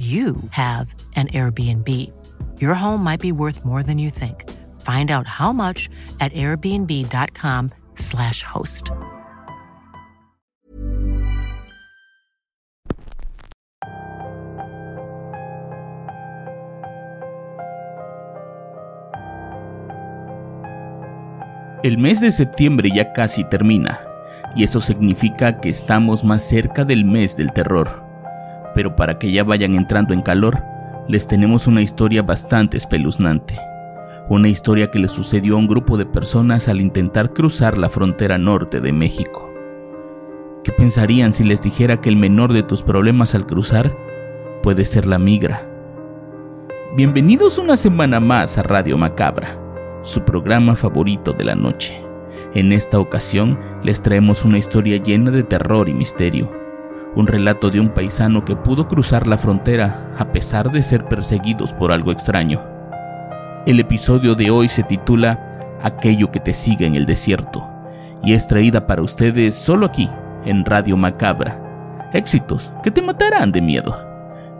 you have an Airbnb. Your home might be worth more than you think. Find out how much at airbnb.com/slash host. El mes de septiembre ya casi termina, y eso significa que estamos más cerca del mes del terror. Pero para que ya vayan entrando en calor, les tenemos una historia bastante espeluznante. Una historia que le sucedió a un grupo de personas al intentar cruzar la frontera norte de México. ¿Qué pensarían si les dijera que el menor de tus problemas al cruzar puede ser la migra? Bienvenidos una semana más a Radio Macabra su programa favorito de la noche. En esta ocasión les traemos una historia llena de terror y misterio, un relato de un paisano que pudo cruzar la frontera a pesar de ser perseguidos por algo extraño. El episodio de hoy se titula Aquello que te sigue en el desierto y es traída para ustedes solo aquí, en Radio Macabra. Éxitos que te matarán de miedo.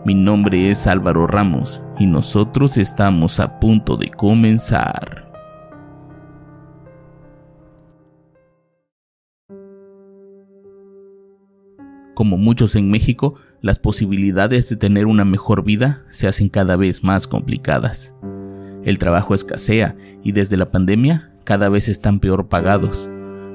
Mi nombre es Álvaro Ramos y nosotros estamos a punto de comenzar. Como muchos en México, las posibilidades de tener una mejor vida se hacen cada vez más complicadas. El trabajo escasea y desde la pandemia cada vez están peor pagados.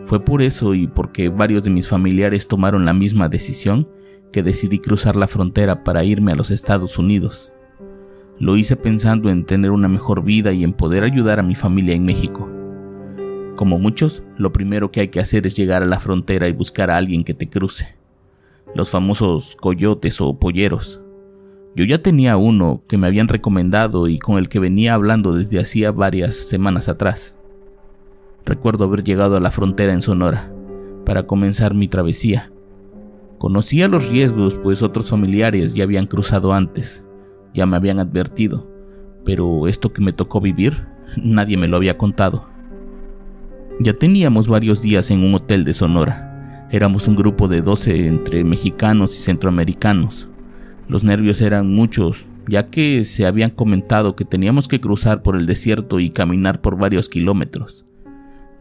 Fue por eso y porque varios de mis familiares tomaron la misma decisión que decidí cruzar la frontera para irme a los Estados Unidos. Lo hice pensando en tener una mejor vida y en poder ayudar a mi familia en México. Como muchos, lo primero que hay que hacer es llegar a la frontera y buscar a alguien que te cruce los famosos coyotes o polleros. Yo ya tenía uno que me habían recomendado y con el que venía hablando desde hacía varias semanas atrás. Recuerdo haber llegado a la frontera en Sonora para comenzar mi travesía. Conocía los riesgos pues otros familiares ya habían cruzado antes, ya me habían advertido, pero esto que me tocó vivir nadie me lo había contado. Ya teníamos varios días en un hotel de Sonora Éramos un grupo de 12 entre mexicanos y centroamericanos. Los nervios eran muchos, ya que se habían comentado que teníamos que cruzar por el desierto y caminar por varios kilómetros.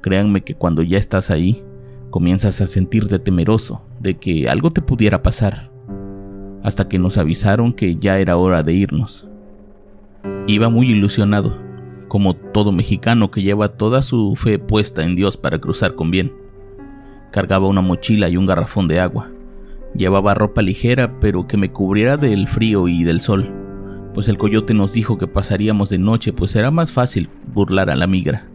Créanme que cuando ya estás ahí, comienzas a sentirte temeroso de que algo te pudiera pasar, hasta que nos avisaron que ya era hora de irnos. Iba muy ilusionado, como todo mexicano que lleva toda su fe puesta en Dios para cruzar con bien. Cargaba una mochila y un garrafón de agua. Llevaba ropa ligera, pero que me cubriera del frío y del sol, pues el coyote nos dijo que pasaríamos de noche, pues era más fácil burlar a la migra.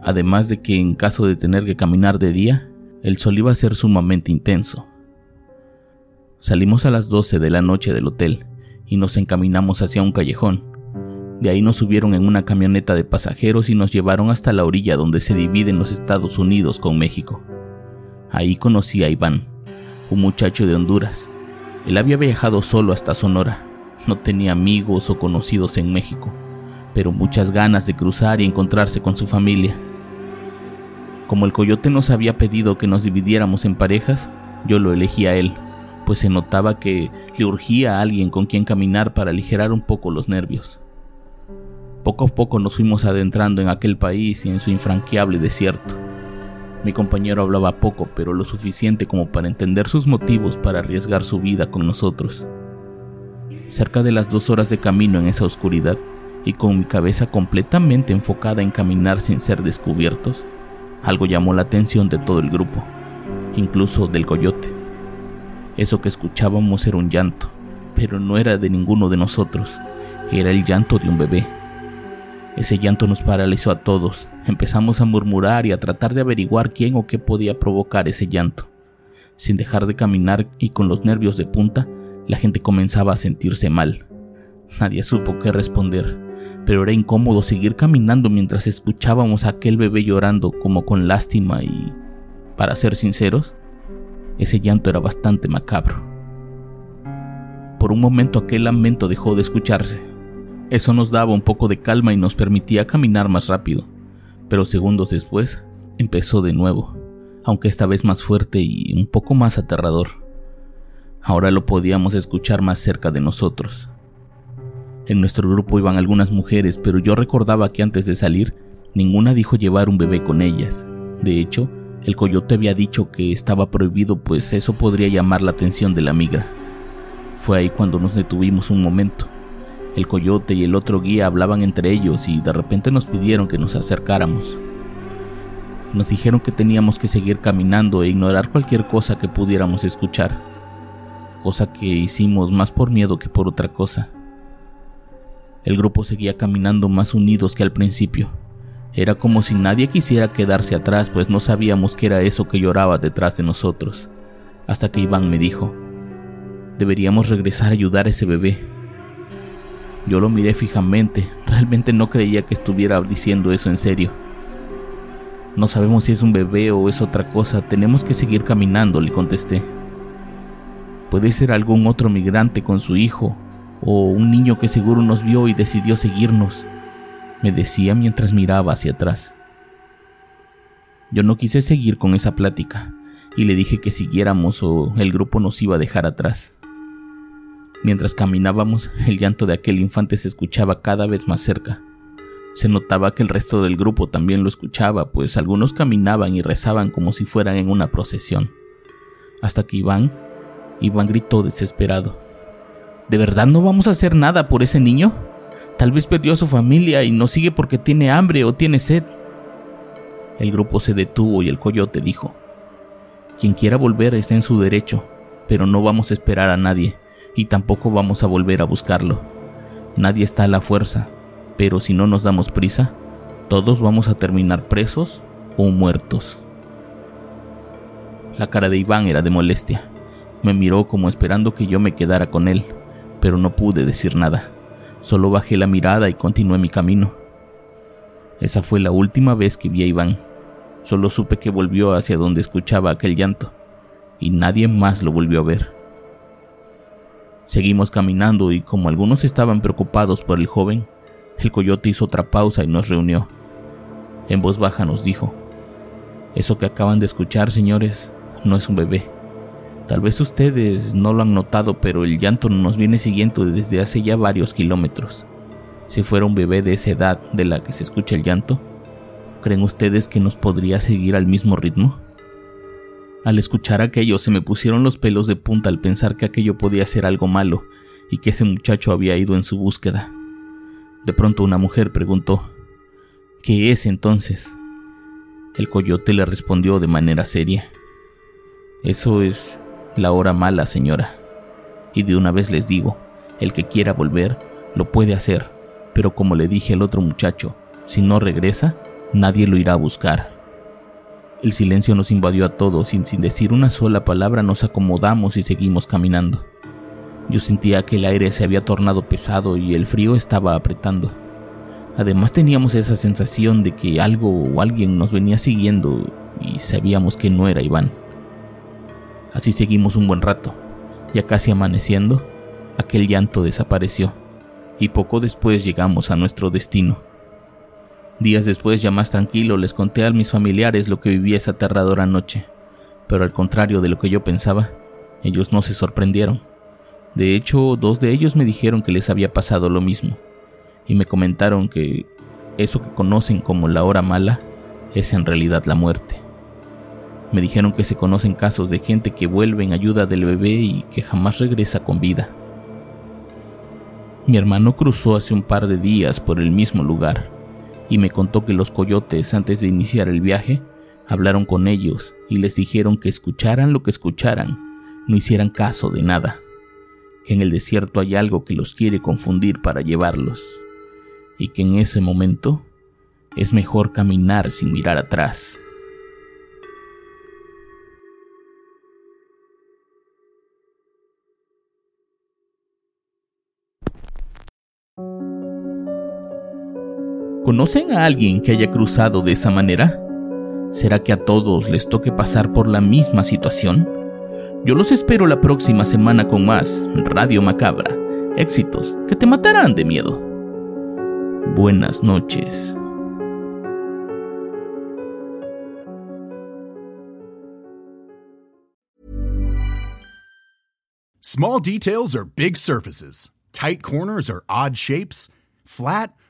Además de que en caso de tener que caminar de día, el sol iba a ser sumamente intenso. Salimos a las 12 de la noche del hotel y nos encaminamos hacia un callejón. De ahí nos subieron en una camioneta de pasajeros y nos llevaron hasta la orilla donde se dividen los Estados Unidos con México. Ahí conocí a Iván, un muchacho de Honduras. Él había viajado solo hasta Sonora. No tenía amigos o conocidos en México, pero muchas ganas de cruzar y encontrarse con su familia. Como el coyote nos había pedido que nos dividiéramos en parejas, yo lo elegí a él, pues se notaba que le urgía a alguien con quien caminar para aligerar un poco los nervios. Poco a poco nos fuimos adentrando en aquel país y en su infranqueable desierto. Mi compañero hablaba poco, pero lo suficiente como para entender sus motivos para arriesgar su vida con nosotros. Cerca de las dos horas de camino en esa oscuridad, y con mi cabeza completamente enfocada en caminar sin ser descubiertos, algo llamó la atención de todo el grupo, incluso del coyote. Eso que escuchábamos era un llanto, pero no era de ninguno de nosotros, era el llanto de un bebé ese llanto nos paralizó a todos. Empezamos a murmurar y a tratar de averiguar quién o qué podía provocar ese llanto. Sin dejar de caminar y con los nervios de punta, la gente comenzaba a sentirse mal. Nadie supo qué responder, pero era incómodo seguir caminando mientras escuchábamos a aquel bebé llorando como con lástima y, para ser sinceros, ese llanto era bastante macabro. Por un momento aquel lamento dejó de escucharse. Eso nos daba un poco de calma y nos permitía caminar más rápido, pero segundos después empezó de nuevo, aunque esta vez más fuerte y un poco más aterrador. Ahora lo podíamos escuchar más cerca de nosotros. En nuestro grupo iban algunas mujeres, pero yo recordaba que antes de salir, ninguna dijo llevar un bebé con ellas. De hecho, el coyote había dicho que estaba prohibido, pues eso podría llamar la atención de la migra. Fue ahí cuando nos detuvimos un momento. El coyote y el otro guía hablaban entre ellos y de repente nos pidieron que nos acercáramos. Nos dijeron que teníamos que seguir caminando e ignorar cualquier cosa que pudiéramos escuchar, cosa que hicimos más por miedo que por otra cosa. El grupo seguía caminando más unidos que al principio. Era como si nadie quisiera quedarse atrás, pues no sabíamos qué era eso que lloraba detrás de nosotros, hasta que Iván me dijo, deberíamos regresar a ayudar a ese bebé. Yo lo miré fijamente, realmente no creía que estuviera diciendo eso en serio. No sabemos si es un bebé o es otra cosa, tenemos que seguir caminando, le contesté. Puede ser algún otro migrante con su hijo, o un niño que seguro nos vio y decidió seguirnos me decía mientras miraba hacia atrás. Yo no quise seguir con esa plática y le dije que siguiéramos o el grupo nos iba a dejar atrás. Mientras caminábamos, el llanto de aquel infante se escuchaba cada vez más cerca. Se notaba que el resto del grupo también lo escuchaba, pues algunos caminaban y rezaban como si fueran en una procesión. Hasta que Iván, Iván gritó desesperado. ¿De verdad no vamos a hacer nada por ese niño? Tal vez perdió a su familia y no sigue porque tiene hambre o tiene sed. El grupo se detuvo y el coyote dijo, Quien quiera volver está en su derecho, pero no vamos a esperar a nadie y tampoco vamos a volver a buscarlo. Nadie está a la fuerza, pero si no nos damos prisa, todos vamos a terminar presos o muertos. La cara de Iván era de molestia. Me miró como esperando que yo me quedara con él, pero no pude decir nada. Solo bajé la mirada y continué mi camino. Esa fue la última vez que vi a Iván. Solo supe que volvió hacia donde escuchaba aquel llanto, y nadie más lo volvió a ver. Seguimos caminando y como algunos estaban preocupados por el joven, el coyote hizo otra pausa y nos reunió. En voz baja nos dijo, Eso que acaban de escuchar, señores, no es un bebé Tal vez ustedes no lo han notado, pero el llanto nos viene siguiendo desde hace ya varios kilómetros. Si fuera un bebé de esa edad de la que se escucha el llanto, ¿creen ustedes que nos podría seguir al mismo ritmo? Al escuchar aquello se me pusieron los pelos de punta al pensar que aquello podía ser algo malo y que ese muchacho había ido en su búsqueda. De pronto una mujer preguntó, ¿Qué es entonces? El coyote le respondió de manera seria, Eso es la hora mala, señora. Y de una vez les digo, el que quiera volver, lo puede hacer, pero como le dije al otro muchacho, si no regresa, nadie lo irá a buscar. El silencio nos invadió a todos y sin decir una sola palabra nos acomodamos y seguimos caminando. Yo sentía que el aire se había tornado pesado y el frío estaba apretando. Además teníamos esa sensación de que algo o alguien nos venía siguiendo y sabíamos que no era Iván. Así seguimos un buen rato. Ya casi amaneciendo, aquel llanto desapareció, y poco después llegamos a nuestro destino. Días después, ya más tranquilo, les conté a mis familiares lo que viví esa aterradora noche, pero al contrario de lo que yo pensaba, ellos no se sorprendieron. De hecho, dos de ellos me dijeron que les había pasado lo mismo, y me comentaron que eso que conocen como la hora mala es en realidad la muerte. Me dijeron que se conocen casos de gente que vuelve en ayuda del bebé y que jamás regresa con vida. Mi hermano cruzó hace un par de días por el mismo lugar y me contó que los coyotes antes de iniciar el viaje hablaron con ellos y les dijeron que escucharan lo que escucharan, no hicieran caso de nada, que en el desierto hay algo que los quiere confundir para llevarlos y que en ese momento es mejor caminar sin mirar atrás. ¿Conocen a alguien que haya cruzado de esa manera? ¿Será que a todos les toque pasar por la misma situación? Yo los espero la próxima semana con más Radio Macabra, éxitos que te matarán de miedo. Buenas noches. Small details are big surfaces. Tight corners are odd shapes. Flat,